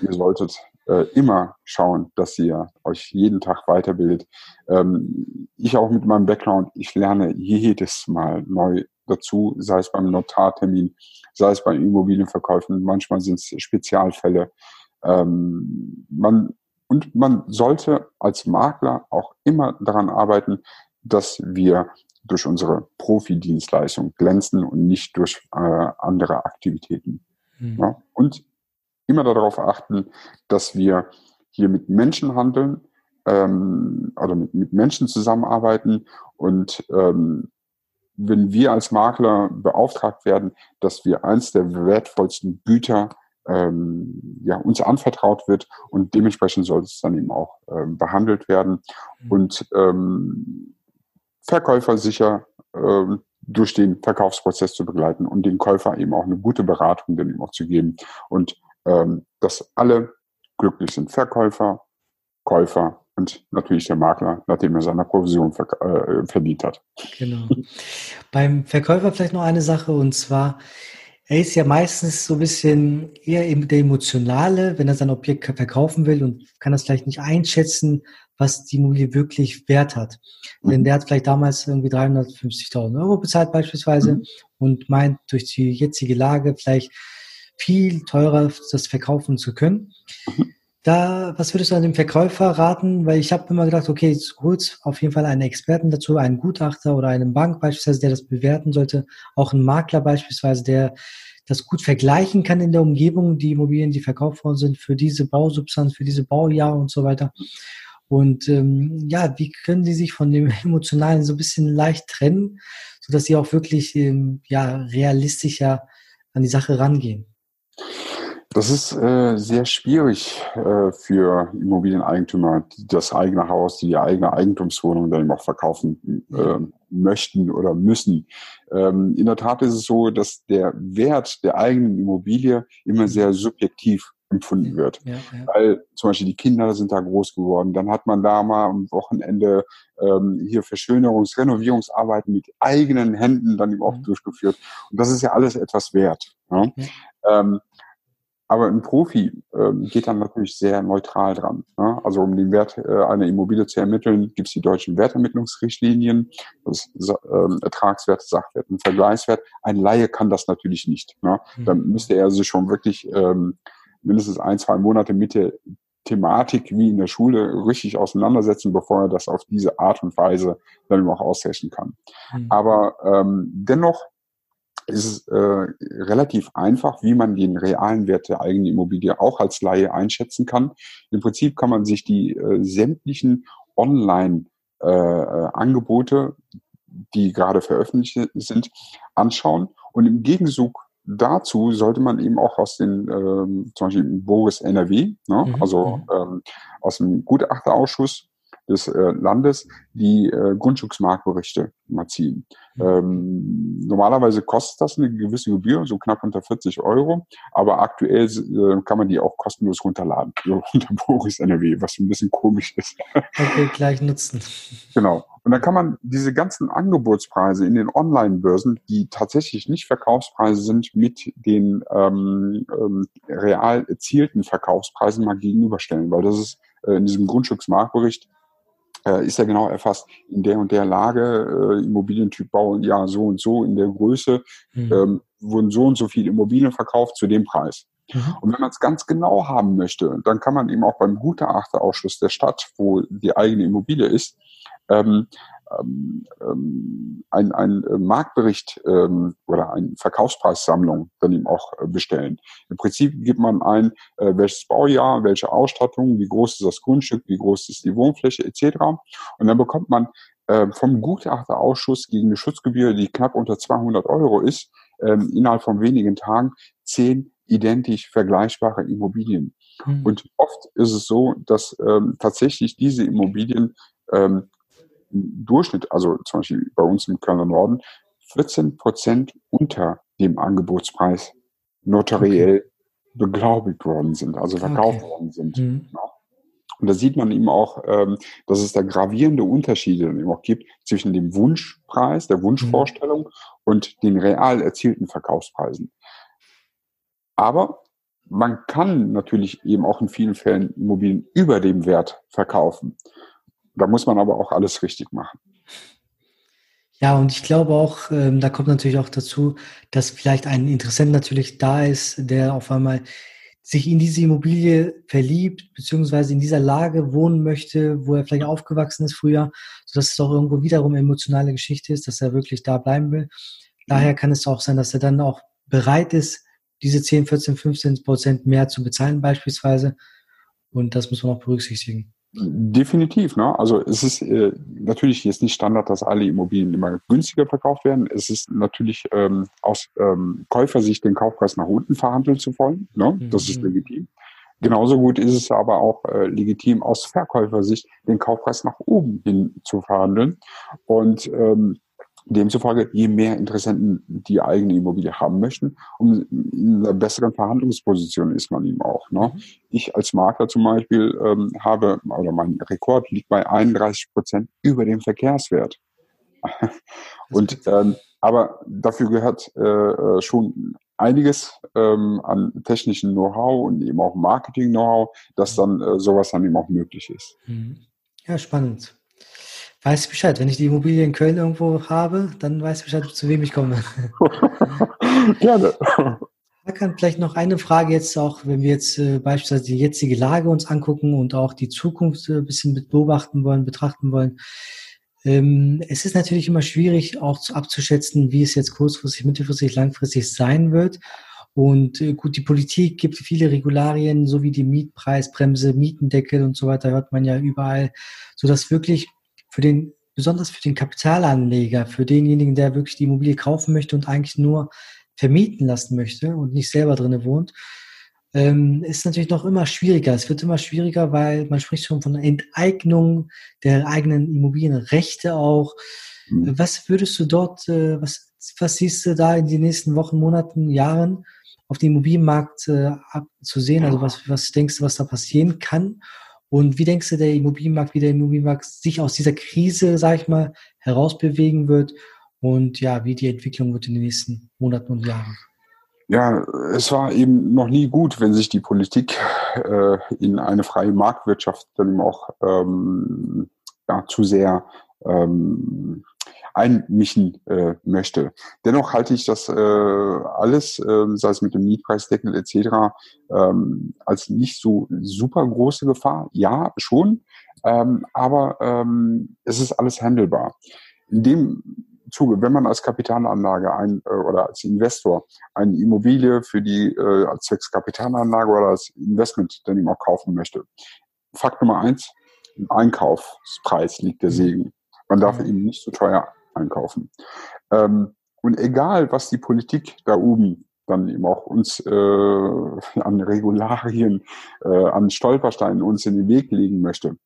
ihr solltet äh, immer schauen, dass ihr euch jeden Tag weiterbildet. Ähm, ich auch mit meinem Background, ich lerne jedes Mal neu dazu, sei es beim Notartermin, sei es bei Immobilienverkäufen, manchmal sind es Spezialfälle. Ähm, man, und man sollte als Makler auch immer daran arbeiten, dass wir durch unsere Profi-Dienstleistung glänzen und nicht durch äh, andere Aktivitäten. Mhm. Ja? Und immer darauf achten, dass wir hier mit Menschen handeln ähm, oder mit, mit Menschen zusammenarbeiten. Und ähm, wenn wir als Makler beauftragt werden, dass wir eins der wertvollsten Güter ähm, ja, uns anvertraut wird. Und dementsprechend sollte es dann eben auch ähm, behandelt werden. Mhm. und ähm, Verkäufer sicher ähm, durch den Verkaufsprozess zu begleiten und den Käufer eben auch eine gute Beratung dann eben auch zu geben. Und ähm, dass alle glücklich sind. Verkäufer, Käufer und natürlich der Makler, nachdem er seine Provision ver äh, verdient hat. Genau. Beim Verkäufer vielleicht noch eine Sache und zwar, er ist ja meistens so ein bisschen eher der Emotionale, wenn er sein Objekt verkaufen will und kann das vielleicht nicht einschätzen, was die Immobilie wirklich wert hat. Mhm. Denn der hat vielleicht damals irgendwie 350.000 Euro bezahlt beispielsweise mhm. und meint durch die jetzige Lage vielleicht viel teurer das verkaufen zu können. Da, was würdest du an dem Verkäufer raten? Weil ich habe immer gedacht, okay, gut, auf jeden Fall einen Experten dazu, einen Gutachter oder einen Bank beispielsweise, der das bewerten sollte, auch ein Makler beispielsweise, der das gut vergleichen kann in der Umgebung, die Immobilien, die verkauft worden sind, für diese Bausubstanz, für diese Baujahr und so weiter. Und ähm, ja, wie können Sie sich von dem Emotionalen so ein bisschen leicht trennen, sodass Sie auch wirklich ähm, ja, realistischer an die Sache rangehen? Das ist äh, sehr schwierig äh, für Immobilieneigentümer, die das eigene Haus, die die eigene Eigentumswohnung dann eben auch verkaufen äh, möchten oder müssen. Ähm, in der Tat ist es so, dass der Wert der eigenen Immobilie immer sehr subjektiv empfunden wird. Ja, ja. Weil zum Beispiel die Kinder sind da groß geworden. Dann hat man da mal am Wochenende ähm, hier Verschönerungs-, Renovierungsarbeiten mit eigenen Händen dann eben auch mhm. durchgeführt. Und das ist ja alles etwas wert. Ja? Ähm, aber ein Profi ähm, geht dann natürlich sehr neutral dran. Ne? Also um den Wert äh, einer Immobilie zu ermitteln, gibt es die deutschen Wertermittlungsrichtlinien, das ähm, Ertragswert, Sachwert und Vergleichswert. Ein Laie kann das natürlich nicht. Ne? Mhm. Dann müsste er sich schon wirklich ähm, mindestens ein, zwei Monate mit der Thematik wie in der Schule richtig auseinandersetzen, bevor er das auf diese Art und Weise dann auch ausrechnen kann. Mhm. Aber ähm, dennoch ist es äh, relativ einfach, wie man den realen Wert der eigenen Immobilie auch als Laie einschätzen kann. Im Prinzip kann man sich die äh, sämtlichen Online-Angebote, äh, die gerade veröffentlicht sind, anschauen und im Gegenzug dazu sollte man eben auch aus den, ähm, zum Beispiel Boris NRW, ne, mhm. also mhm. ähm, aus dem Gutachterausschuss des äh, Landes die äh, Grundstücksmarktberichte mal ziehen. Mhm. Ähm, normalerweise kostet das eine gewisse Gebühr, so knapp unter 40 Euro, aber aktuell äh, kann man die auch kostenlos runterladen, so unter Boris NRW, was ein bisschen komisch ist. Okay, gleich nutzen. Genau. Und dann kann man diese ganzen Angebotspreise in den Online-Börsen, die tatsächlich nicht Verkaufspreise sind, mit den ähm, ähm, real erzielten Verkaufspreisen mal gegenüberstellen, weil das ist äh, in diesem Grundstücksmarktbericht äh, ist ja genau erfasst, in der und der Lage, äh, Immobilientyp Bau, ja, so und so, in der Größe, mhm. ähm, wurden so und so viele Immobilien verkauft zu dem Preis. Mhm. Und wenn man es ganz genau haben möchte, dann kann man eben auch beim Gutachterausschuss der Stadt, wo die eigene Immobilie ist, ähm, ähm, ein, ein äh, Marktbericht ähm, oder eine Verkaufspreissammlung dann eben auch äh, bestellen. Im Prinzip gibt man ein, äh, welches Baujahr, welche Ausstattung, wie groß ist das Grundstück, wie groß ist die Wohnfläche etc. Und dann bekommt man äh, vom Gutachterausschuss gegen eine Schutzgebühr, die knapp unter 200 Euro ist, ähm, innerhalb von wenigen Tagen zehn identisch vergleichbare Immobilien. Mhm. Und oft ist es so, dass ähm, tatsächlich diese Immobilien ähm, Durchschnitt, also zum Beispiel bei uns im Kölner Norden, 14 Prozent unter dem Angebotspreis notariell okay. beglaubigt worden sind, also verkauft okay. worden sind. Mhm. Und da sieht man eben auch, ähm, dass es da gravierende Unterschiede eben auch gibt zwischen dem Wunschpreis, der Wunschvorstellung mhm. und den real erzielten Verkaufspreisen. Aber man kann natürlich eben auch in vielen Fällen Immobilien über dem Wert verkaufen. Da muss man aber auch alles richtig machen. Ja, und ich glaube auch, ähm, da kommt natürlich auch dazu, dass vielleicht ein Interessent natürlich da ist, der auf einmal sich in diese Immobilie verliebt, beziehungsweise in dieser Lage wohnen möchte, wo er vielleicht aufgewachsen ist früher, sodass es auch irgendwo wiederum emotionale Geschichte ist, dass er wirklich da bleiben will. Daher kann es auch sein, dass er dann auch bereit ist, diese 10, 14, 15 Prozent mehr zu bezahlen beispielsweise. Und das muss man auch berücksichtigen. Definitiv, ne? Also es ist äh, natürlich jetzt nicht Standard, dass alle Immobilien immer günstiger verkauft werden. Es ist natürlich ähm, aus ähm, Käufersicht den Kaufpreis nach unten verhandeln zu wollen. Ne? Das ist mhm. legitim. Genauso gut ist es aber auch äh, legitim aus Verkäufersicht den Kaufpreis nach oben hin zu verhandeln. Und ähm, Demzufolge, je mehr Interessenten die eigene Immobilie haben möchten, um in einer besseren Verhandlungsposition ist man ihm auch. Ne? Mhm. Ich als Makler zum Beispiel ähm, habe, oder mein Rekord liegt bei 31 Prozent über dem Verkehrswert. Und ähm, aber dafür gehört äh, äh, schon einiges ähm, an technischen Know-how und eben auch Marketing-Know-how, dass dann äh, sowas dann eben auch möglich ist. Mhm. Ja, spannend weiß Bescheid. Wenn ich die Immobilie in Köln irgendwo habe, dann weiß ich Bescheid, zu wem ich komme. Gerne. Hakan, vielleicht noch eine Frage jetzt auch, wenn wir jetzt äh, beispielsweise die jetzige Lage uns angucken und auch die Zukunft äh, ein bisschen beobachten wollen, betrachten wollen. Ähm, es ist natürlich immer schwierig auch zu, abzuschätzen, wie es jetzt kurzfristig, mittelfristig, langfristig sein wird. Und äh, gut, die Politik gibt viele Regularien, so wie die Mietpreisbremse, Mietendeckel und so weiter, hört man ja überall, so dass wirklich für den, besonders für den Kapitalanleger, für denjenigen, der wirklich die Immobilie kaufen möchte und eigentlich nur vermieten lassen möchte und nicht selber drinne wohnt, ähm, ist natürlich noch immer schwieriger. Es wird immer schwieriger, weil man spricht schon von Enteignung der eigenen Immobilienrechte auch. Mhm. Was würdest du dort, äh, was, was siehst du da in den nächsten Wochen, Monaten, Jahren auf dem Immobilienmarkt äh, zu sehen? Also was, was denkst du, was da passieren kann? Und wie denkst du, der Immobilienmarkt, wie der Immobilienmarkt sich aus dieser Krise, sag ich mal, herausbewegen wird? Und ja, wie die Entwicklung wird in den nächsten Monaten und Jahren? Ja, es war eben noch nie gut, wenn sich die Politik äh, in eine freie Marktwirtschaft dann auch ähm, ja, zu sehr ähm, einmischen äh, möchte. Dennoch halte ich das äh, alles, äh, sei es mit dem Mietpreisdeckel etc., ähm, als nicht so super große Gefahr. Ja, schon, ähm, aber ähm, es ist alles handelbar. In dem Zuge, wenn man als Kapitalanlage ein, äh, oder als Investor eine Immobilie für die äh, als zwecks Kapitalanlage oder als Investment dann eben auch kaufen möchte. Fakt Nummer eins, im Einkaufspreis liegt der mhm. Segen. Man darf mhm. eben nicht zu so teuer einkaufen. Ähm, und egal, was die Politik da oben dann eben auch uns äh, an Regularien, äh, an Stolpersteinen uns in den Weg legen möchte,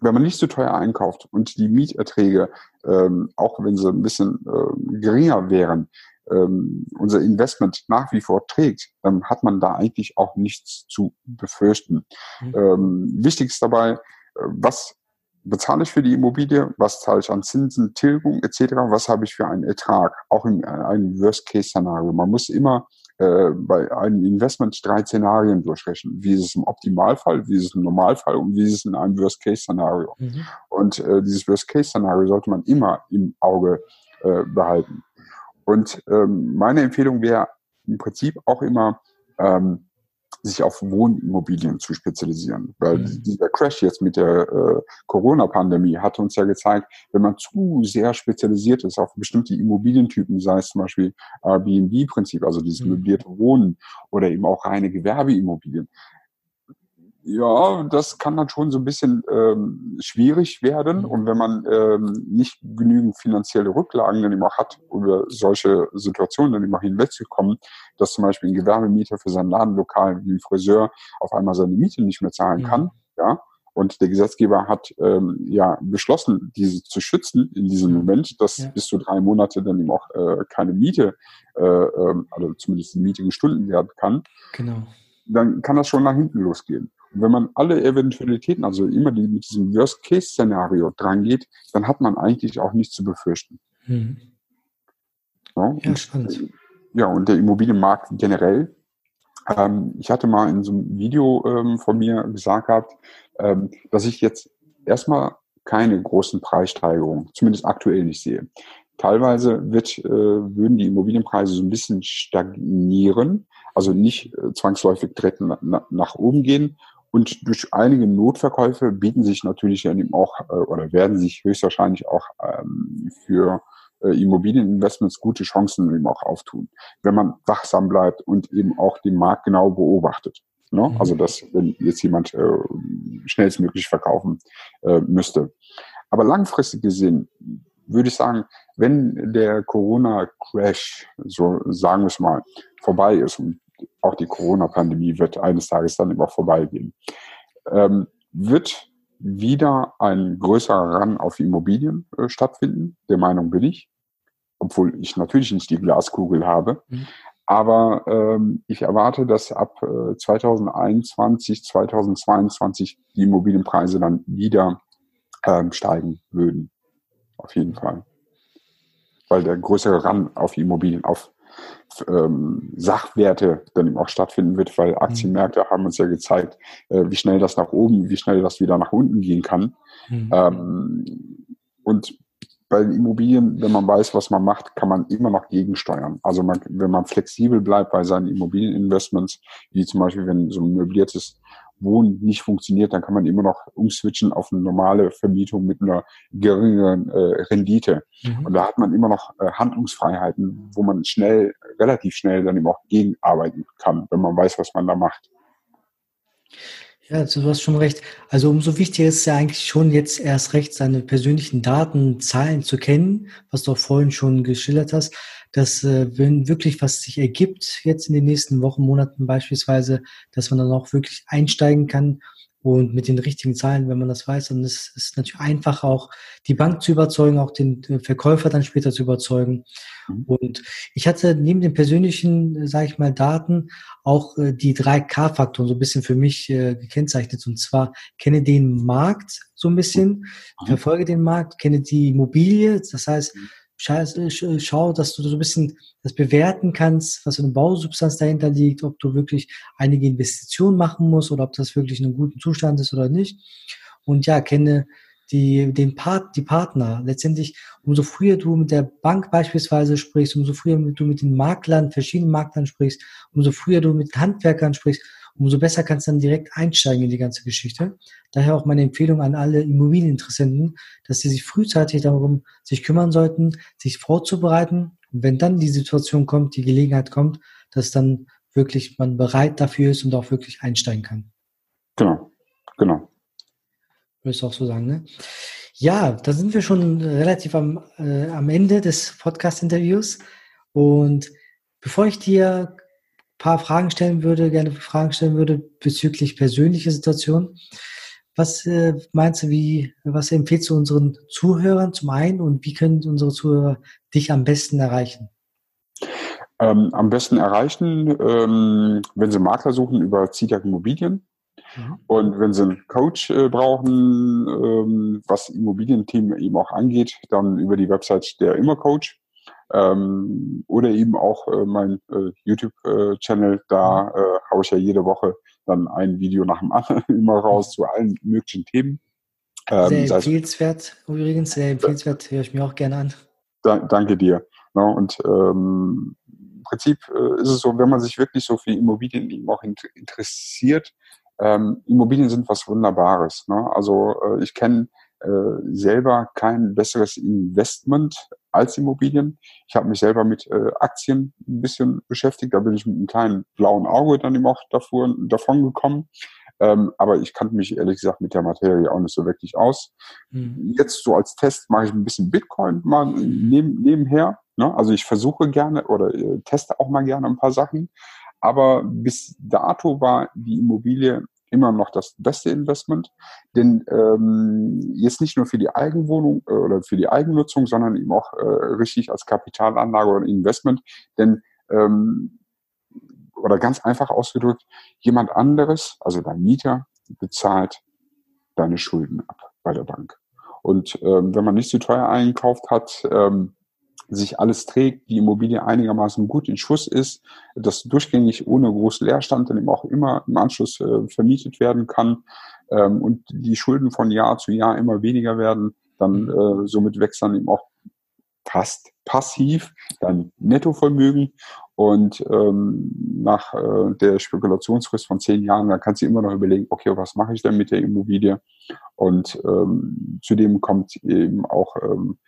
wenn man nicht zu so teuer einkauft und die Mieterträge, ähm, auch wenn sie ein bisschen äh, geringer wären, ähm, unser Investment nach wie vor trägt, dann hat man da eigentlich auch nichts zu befürchten. Mhm. Ähm, wichtig ist dabei, äh, was bezahle ich für die Immobilie, was zahle ich an Zinsen, Tilgung etc., was habe ich für einen Ertrag, auch in äh, einem Worst-Case-Szenario. Man muss immer äh, bei einem Investment drei Szenarien durchrechnen. Wie ist es im Optimalfall, wie ist es im Normalfall und wie ist es in einem Worst-Case-Szenario. Mhm. Und äh, dieses Worst-Case-Szenario sollte man immer im Auge äh, behalten. Und ähm, meine Empfehlung wäre im Prinzip auch immer, ähm, sich auf Wohnimmobilien zu spezialisieren. Weil mhm. dieser Crash jetzt mit der äh, Corona-Pandemie hat uns ja gezeigt, wenn man zu sehr spezialisiert ist auf bestimmte Immobilientypen, sei es zum Beispiel Airbnb-Prinzip, also dieses mhm. möblierte Wohnen oder eben auch reine Gewerbeimmobilien, ja, das kann dann schon so ein bisschen ähm, schwierig werden. Mhm. Und wenn man ähm, nicht genügend finanzielle Rücklagen dann immer hat, über solche Situationen dann immer hinwegzukommen, dass zum Beispiel ein Gewerbemieter für sein Ladenlokal wie ein Friseur auf einmal seine Miete nicht mehr zahlen mhm. kann, ja, und der Gesetzgeber hat ähm, ja beschlossen, diese zu schützen in diesem mhm. Moment, dass ja. bis zu drei Monate dann eben auch äh, keine Miete, äh, äh, also zumindest die Miete gestunden werden kann. Genau. Dann kann das schon nach hinten losgehen. Und wenn man alle Eventualitäten, also immer die mit diesem Worst-Case-Szenario drangeht, dann hat man eigentlich auch nichts zu befürchten. Hm. Ja, ja, spannend. Ja, und der Immobilienmarkt generell. Ähm, ich hatte mal in so einem Video ähm, von mir gesagt gehabt, ähm, dass ich jetzt erstmal keine großen Preissteigerungen, zumindest aktuell nicht sehe. Teilweise wird, äh, würden die Immobilienpreise so ein bisschen stagnieren, also nicht äh, zwangsläufig direkt na, nach oben gehen und durch einige Notverkäufe bieten sich natürlich eben auch äh, oder werden sich höchstwahrscheinlich auch ähm, für äh, Immobilieninvestments gute Chancen eben auch auftun, wenn man wachsam bleibt und eben auch den Markt genau beobachtet. Ne? Mhm. Also dass wenn jetzt jemand äh, schnellstmöglich verkaufen äh, müsste. Aber langfristig gesehen würde ich sagen, wenn der Corona-Crash, so sagen wir es mal, vorbei ist und auch die Corona-Pandemie wird eines Tages dann immer vorbeigehen. Ähm, wird wieder ein größerer Run auf Immobilien äh, stattfinden? Der Meinung bin ich, obwohl ich natürlich nicht die Glaskugel habe. Mhm. Aber ähm, ich erwarte, dass ab äh, 2021, 2022 die Immobilienpreise dann wieder ähm, steigen würden. Auf jeden Fall. Weil der größere Run auf Immobilien, auf ähm, Sachwerte dann eben auch stattfinden wird, weil Aktienmärkte mhm. haben uns ja gezeigt, äh, wie schnell das nach oben, wie schnell das wieder nach unten gehen kann. Mhm. Ähm, und bei Immobilien, wenn man weiß, was man macht, kann man immer noch gegensteuern. Also man, wenn man flexibel bleibt bei seinen Immobilieninvestments, wie zum Beispiel, wenn so ein möbliertes Wohnen nicht funktioniert, dann kann man immer noch umswitchen auf eine normale Vermietung mit einer geringeren äh, Rendite. Mhm. Und da hat man immer noch äh, Handlungsfreiheiten, wo man schnell, relativ schnell dann eben auch gegenarbeiten kann, wenn man weiß, was man da macht. Ja, du hast schon recht. Also umso wichtiger ist es ja eigentlich schon jetzt erst recht, seine persönlichen Daten, Zahlen zu kennen, was du auch vorhin schon geschildert hast, dass äh, wenn wirklich was sich ergibt, jetzt in den nächsten Wochen, Monaten beispielsweise, dass man dann auch wirklich einsteigen kann und mit den richtigen Zahlen, wenn man das weiß, dann ist es natürlich einfach auch die Bank zu überzeugen, auch den Verkäufer dann später zu überzeugen. Mhm. Und ich hatte neben den persönlichen, sage ich mal, Daten auch äh, die drei K-Faktoren so ein bisschen für mich äh, gekennzeichnet. Und zwar kenne den Markt so ein bisschen, mhm. verfolge den Markt, kenne die Immobilie, das heißt, mhm schau, dass du so ein bisschen das bewerten kannst, was für eine Bausubstanz dahinter liegt, ob du wirklich einige Investitionen machen musst oder ob das wirklich in einem guten Zustand ist oder nicht. Und ja, kenne die, den Part, die Partner. Letztendlich, umso früher du mit der Bank beispielsweise sprichst, umso früher du mit den Maklern, verschiedenen Maklern sprichst, umso früher du mit Handwerkern sprichst, umso besser kannst du dann direkt einsteigen in die ganze Geschichte. Daher auch meine Empfehlung an alle Immobilieninteressenten, dass sie sich frühzeitig darum sich kümmern sollten, sich vorzubereiten. Und wenn dann die Situation kommt, die Gelegenheit kommt, dass dann wirklich man bereit dafür ist und auch wirklich einsteigen kann. Genau, genau. Würdest du auch so sagen, ne? Ja, da sind wir schon relativ am, äh, am Ende des Podcast-Interviews. Und bevor ich dir paar Fragen stellen würde, gerne Fragen stellen würde bezüglich persönlicher Situation. Was äh, meinst du, wie, was empfiehlst du unseren Zuhörern zum einen und wie können unsere Zuhörer dich am besten erreichen? Ähm, am besten erreichen, ähm, wenn Sie Makler suchen, über Zitak Immobilien. Mhm. Und wenn Sie einen Coach äh, brauchen, ähm, was Immobilienteam eben auch angeht, dann über die Website der Immer Coach. Ähm, oder eben auch äh, mein äh, YouTube-Channel, da mhm. äh, haue ich ja jede Woche dann ein Video nach dem anderen immer raus zu allen möglichen Themen. Ähm, sehr empfehlenswert, übrigens, sehr empfehlenswert, höre ich mir auch gerne an. Da, danke dir. Ja, und ähm, im Prinzip äh, ist es so, wenn man sich wirklich so für Immobilien eben auch interessiert, ähm, Immobilien sind was Wunderbares. Ne? Also äh, ich kenne äh, selber kein besseres Investment als Immobilien. Ich habe mich selber mit äh, Aktien ein bisschen beschäftigt. Da bin ich mit einem kleinen blauen Auge dann eben auch davor, davon gekommen. Ähm, aber ich kannte mich ehrlich gesagt mit der Materie auch nicht so wirklich aus. Mhm. Jetzt so als Test mache ich ein bisschen Bitcoin mal neben, nebenher. Ne? Also ich versuche gerne oder äh, teste auch mal gerne ein paar Sachen. Aber bis dato war die Immobilie immer noch das beste Investment. Denn ähm, jetzt nicht nur für die Eigenwohnung äh, oder für die Eigennutzung, sondern eben auch äh, richtig als Kapitalanlage oder Investment. Denn ähm, oder ganz einfach ausgedrückt, jemand anderes, also dein Mieter, bezahlt deine Schulden ab bei der Bank. Und ähm, wenn man nicht zu teuer eingekauft hat, ähm, sich alles trägt, die Immobilie einigermaßen gut in Schuss ist, dass durchgängig ohne großen Leerstand dann eben auch immer im Anschluss äh, vermietet werden kann ähm, und die Schulden von Jahr zu Jahr immer weniger werden, dann mhm. äh, somit wächst dann eben auch fast passiv dein Nettovermögen und ähm, nach äh, der Spekulationsfrist von zehn Jahren, da kannst du immer noch überlegen, okay, was mache ich denn mit der Immobilie? Und ähm, zudem kommt eben auch, ähm,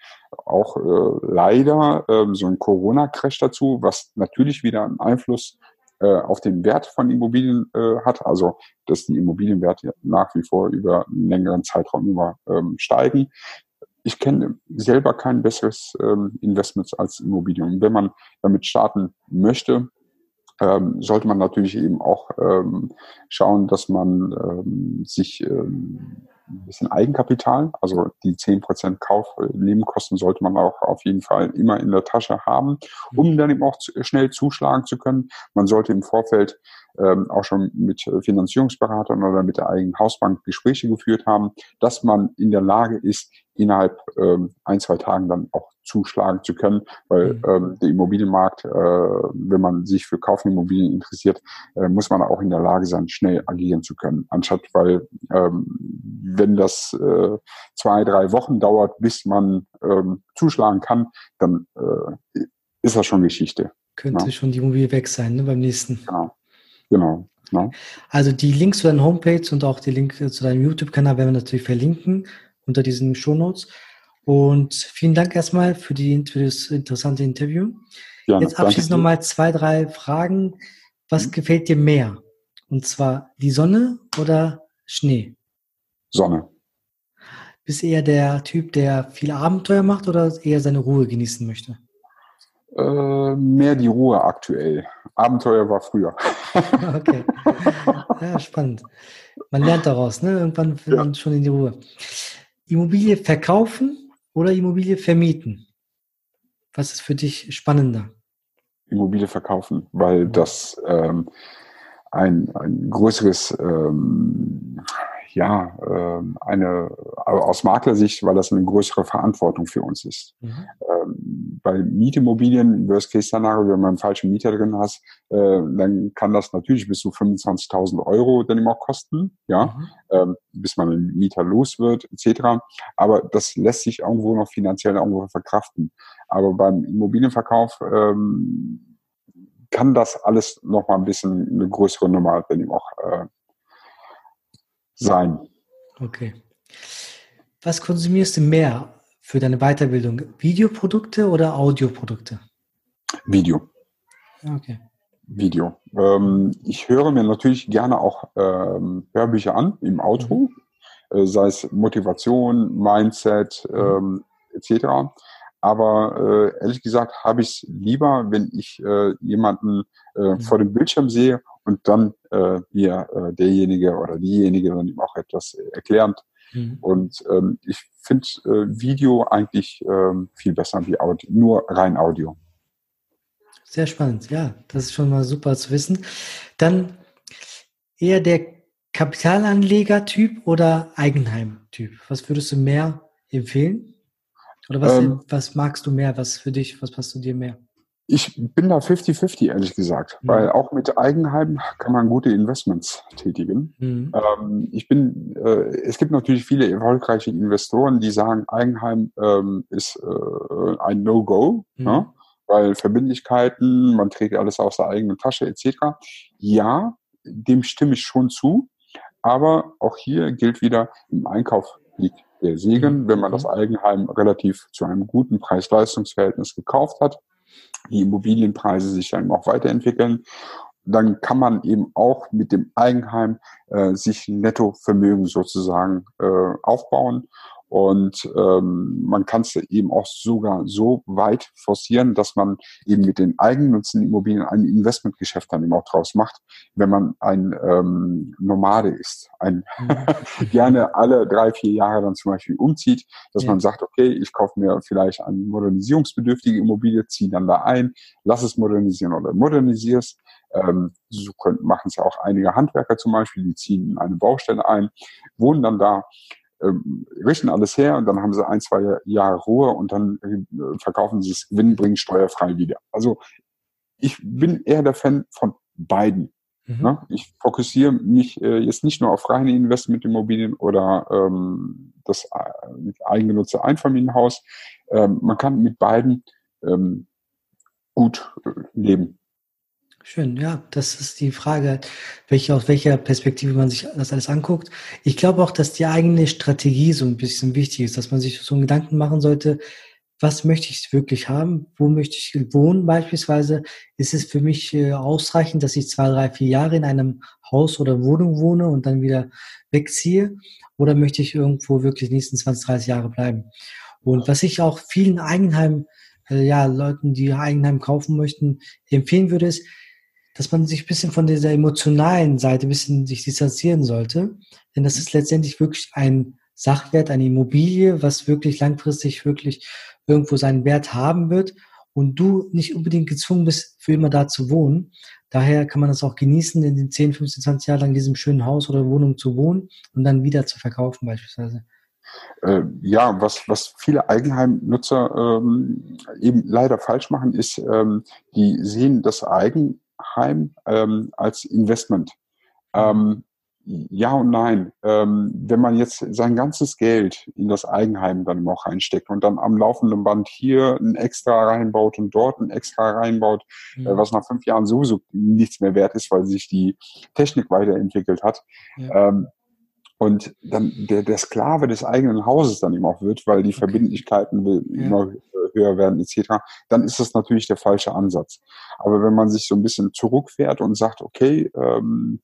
auch äh, leider ähm, so ein Corona-Crash dazu, was natürlich wieder einen Einfluss äh, auf den Wert von Immobilien äh, hat, also dass die Immobilienwerte nach wie vor über einen längeren Zeitraum immer ähm, steigen ich kenne selber kein besseres ähm, Investment als Immobilien. Wenn man damit starten möchte, ähm, sollte man natürlich eben auch ähm, schauen, dass man ähm, sich ähm, ein bisschen Eigenkapital, also die 10% Kaufnebenkosten sollte man auch auf jeden Fall immer in der Tasche haben, um dann eben auch zu, schnell zuschlagen zu können. Man sollte im Vorfeld ähm, auch schon mit Finanzierungsberatern oder mit der eigenen Hausbank Gespräche geführt haben, dass man in der Lage ist, innerhalb ähm, ein, zwei Tagen dann auch zuschlagen zu können, weil mhm. ähm, der Immobilienmarkt, äh, wenn man sich für Kaufimmobilien interessiert, äh, muss man auch in der Lage sein, schnell agieren zu können. Anstatt, weil ähm, wenn das äh, zwei, drei Wochen dauert, bis man ähm, zuschlagen kann, dann äh, ist das schon Geschichte. Könnte ja. schon die Immobilie weg sein ne, beim nächsten. Genau. genau. Ja. Also die Links zu deiner Homepage und auch die Link zu deinem YouTube-Kanal werden wir natürlich verlinken unter diesen Shownotes. Und vielen Dank erstmal für, die, für das interessante Interview. Ja, Jetzt abschließend nochmal zwei, drei Fragen. Was mhm. gefällt dir mehr? Und zwar die Sonne oder Schnee? Sonne. Bist du eher der Typ, der viel Abenteuer macht oder eher seine Ruhe genießen möchte? Äh, mehr die Ruhe aktuell. Abenteuer war früher. okay. Ja, spannend. Man lernt daraus, ne? Irgendwann man schon in die Ruhe. Immobilie verkaufen oder Immobilie vermieten? Was ist für dich spannender? Immobilie verkaufen, weil das ähm, ein, ein größeres ähm, ja, ähm, eine, aus Maklersicht, weil das eine größere Verantwortung für uns ist. Mhm. Ähm, bei Mietimmobilien, Worst-Case-Szenario, wenn man einen falschen Mieter drin hast, äh, dann kann das natürlich bis zu 25.000 Euro dann immer kosten, ja, mhm. ähm, bis man einen Mieter los wird, etc. Aber das lässt sich irgendwo noch finanziell irgendwo verkraften. Aber beim Immobilienverkauf ähm, kann das alles noch mal ein bisschen eine größere Nummer, wenn ihm auch äh, sein. Okay. Was konsumierst du mehr für deine Weiterbildung? Videoprodukte oder Audioprodukte? Video. Okay. Video. Ähm, ich höre mir natürlich gerne auch ähm, Hörbücher an im Auto, mhm. äh, sei es Motivation, Mindset mhm. ähm, etc. Aber äh, ehrlich gesagt habe ich es lieber, wenn ich äh, jemanden äh, mhm. vor dem Bildschirm sehe und dann äh, mir äh, derjenige oder diejenige dann ihm auch etwas erklärt. Mhm. Und ähm, ich finde äh, Video eigentlich ähm, viel besser wie Audio, nur rein Audio. Sehr spannend, ja, das ist schon mal super zu wissen. Dann eher der Kapitalanleger-Typ oder Eigenheim-Typ? Was würdest du mehr empfehlen? Oder was, ähm, was magst du mehr? Was für dich, was passt zu dir mehr? Ich bin da 50-50, ehrlich gesagt, mhm. weil auch mit Eigenheim kann man gute Investments tätigen. Mhm. Ähm, ich bin, äh, es gibt natürlich viele erfolgreiche Investoren, die sagen, Eigenheim ähm, ist äh, ein No-Go, mhm. ne? weil Verbindlichkeiten, man trägt alles aus der eigenen Tasche etc. Ja, dem stimme ich schon zu, aber auch hier gilt wieder, im Einkauf liegt der Segen, mhm. wenn man das mhm. Eigenheim relativ zu einem guten Preis-Leistungs-Verhältnis gekauft hat die Immobilienpreise sich dann auch weiterentwickeln, dann kann man eben auch mit dem Eigenheim äh, sich Nettovermögen sozusagen äh, aufbauen und ähm, man kann es eben auch sogar so weit forcieren, dass man eben mit den eigennutzen Immobilien ein Investmentgeschäft dann eben auch draus macht, wenn man ein ähm, Nomade ist, ein mhm. gerne alle drei, vier Jahre dann zum Beispiel umzieht, dass ja. man sagt, okay, ich kaufe mir vielleicht eine modernisierungsbedürftige Immobilie, ziehe dann da ein, lass es modernisieren oder modernisiere es. Ähm, so machen es ja auch einige Handwerker zum Beispiel, die ziehen in eine Baustelle ein, wohnen dann da, ähm, richten alles her und dann haben sie ein, zwei Jahre Ruhe und dann äh, verkaufen sie es gewinnbringend steuerfrei wieder. Also ich bin eher der Fan von beiden. Mhm. Ne? Ich fokussiere mich äh, jetzt nicht nur auf reine Investmentimmobilien oder ähm, das äh, eigengenutzte Einfamilienhaus. Ähm, man kann mit beiden ähm, gut äh, leben. Schön, ja, das ist die Frage, welche, aus welcher Perspektive man sich das alles anguckt. Ich glaube auch, dass die eigene Strategie so ein bisschen wichtig ist, dass man sich so einen Gedanken machen sollte, was möchte ich wirklich haben? Wo möchte ich wohnen beispielsweise? Ist es für mich äh, ausreichend, dass ich zwei, drei, vier Jahre in einem Haus oder Wohnung wohne und dann wieder wegziehe? Oder möchte ich irgendwo wirklich die nächsten 20, 30 Jahre bleiben? Und was ich auch vielen Eigenheim, äh, ja, Leuten, die Eigenheim kaufen möchten, empfehlen würde, ist, dass man sich ein bisschen von dieser emotionalen Seite ein bisschen sich distanzieren sollte. Denn das ist letztendlich wirklich ein Sachwert, eine Immobilie, was wirklich langfristig wirklich irgendwo seinen Wert haben wird und du nicht unbedingt gezwungen bist, für immer da zu wohnen. Daher kann man das auch genießen, in den 10, 15, 20 Jahren lang in diesem schönen Haus oder Wohnung zu wohnen und dann wieder zu verkaufen beispielsweise. Äh, ja, was, was viele Eigenheimnutzer ähm, eben leider falsch machen, ist, ähm, die sehen das Eigen, Heim ähm, als Investment. Ähm, ja und nein. Ähm, wenn man jetzt sein ganzes Geld in das Eigenheim dann auch reinsteckt und dann am laufenden Band hier ein extra reinbaut und dort ein extra reinbaut, äh, mhm. äh, was nach fünf Jahren sowieso nichts mehr wert ist, weil sich die Technik weiterentwickelt hat, ja. ähm, und dann der, der Sklave des eigenen Hauses dann eben auch wird, weil die okay. Verbindlichkeiten ja. immer höher werden etc., dann ist das natürlich der falsche Ansatz. Aber wenn man sich so ein bisschen zurückfährt und sagt, okay, ähm,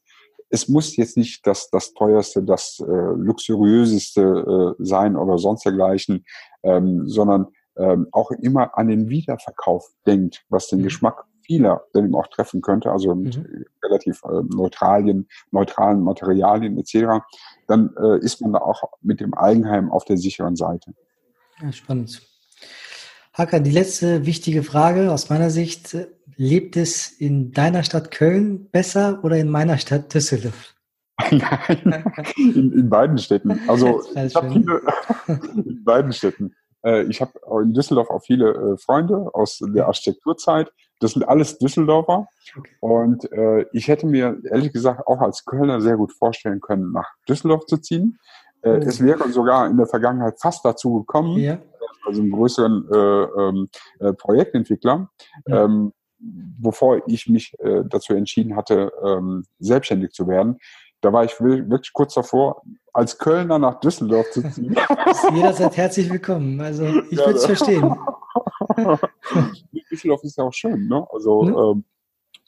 es muss jetzt nicht das, das teuerste, das äh, luxuriöseste äh, sein oder sonst dergleichen, ähm, sondern ähm, auch immer an den Wiederverkauf denkt, was den mhm. Geschmack vieler dann auch treffen könnte, also mit mhm. relativ äh, neutralen, neutralen Materialien etc., dann äh, ist man da auch mit dem Eigenheim auf der sicheren Seite. Ja, spannend. Hakan, die letzte wichtige Frage aus meiner Sicht. Lebt es in deiner Stadt Köln besser oder in meiner Stadt Düsseldorf? Nein, in, in beiden Städten. Also ich habe viele in beiden Städten. Äh, ich habe in Düsseldorf auch viele äh, Freunde aus der Architekturzeit. Das sind alles Düsseldorfer. Okay. Und äh, ich hätte mir ehrlich gesagt auch als Kölner sehr gut vorstellen können, nach Düsseldorf zu ziehen. Oh. Es wäre sogar in der Vergangenheit fast dazu gekommen, ja. Also einen größeren äh, ähm, äh, Projektentwickler, ja. ähm, bevor ich mich äh, dazu entschieden hatte, ähm, selbstständig zu werden. Da war ich wirklich kurz davor, als Kölner nach Düsseldorf zu ziehen. Jederzeit herzlich willkommen. Also ich würde es verstehen. Düsseldorf ist ja auch schön, ne? Also ne? ähm,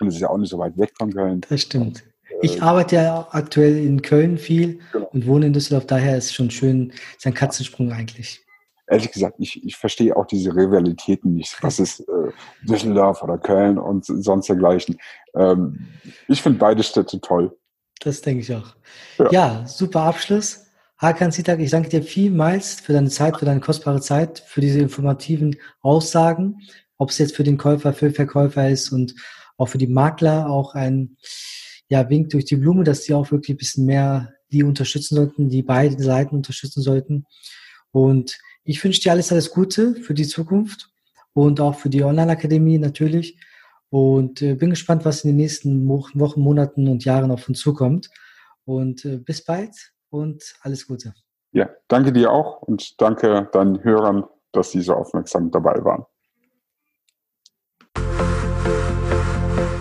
und es ist ja auch nicht so weit weg von Köln. Das stimmt. Ich arbeite ja aktuell in Köln viel genau. und wohne in Düsseldorf, daher ist es schon schön, ist ein Katzensprung eigentlich. Ehrlich gesagt, ich, ich verstehe auch diese Rivalitäten nicht. Was ist äh, Düsseldorf oder Köln und sonst dergleichen. Ähm, ich finde beide Städte toll. Das denke ich auch. Ja, ja super Abschluss. Hakan Sitak, ich danke dir vielmals für deine Zeit, für deine kostbare Zeit, für diese informativen Aussagen, ob es jetzt für den Käufer, für den Verkäufer ist und auch für die Makler auch ein ja, Wink durch die Blume, dass die auch wirklich ein bisschen mehr die unterstützen sollten, die beiden Seiten unterstützen sollten. Und ich wünsche dir alles, alles Gute für die Zukunft und auch für die Online-Akademie natürlich. Und äh, bin gespannt, was in den nächsten Wochen, Monaten und Jahren auf uns zukommt. Und äh, bis bald und alles Gute. Ja, danke dir auch und danke deinen Hörern, dass sie so aufmerksam dabei waren.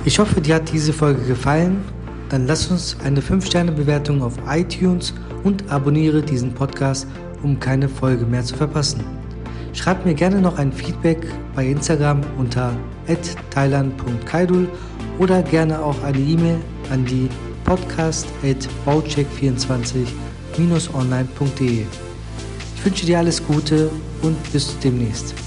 Ich hoffe, dir hat diese Folge gefallen. Dann lass uns eine 5-Sterne-Bewertung auf iTunes und abonniere diesen Podcast, um keine Folge mehr zu verpassen. Schreib mir gerne noch ein Feedback bei Instagram unter thailand.kaidul oder gerne auch eine E-Mail an die podcast.baucheck24-online.de. Ich wünsche dir alles Gute und bis demnächst.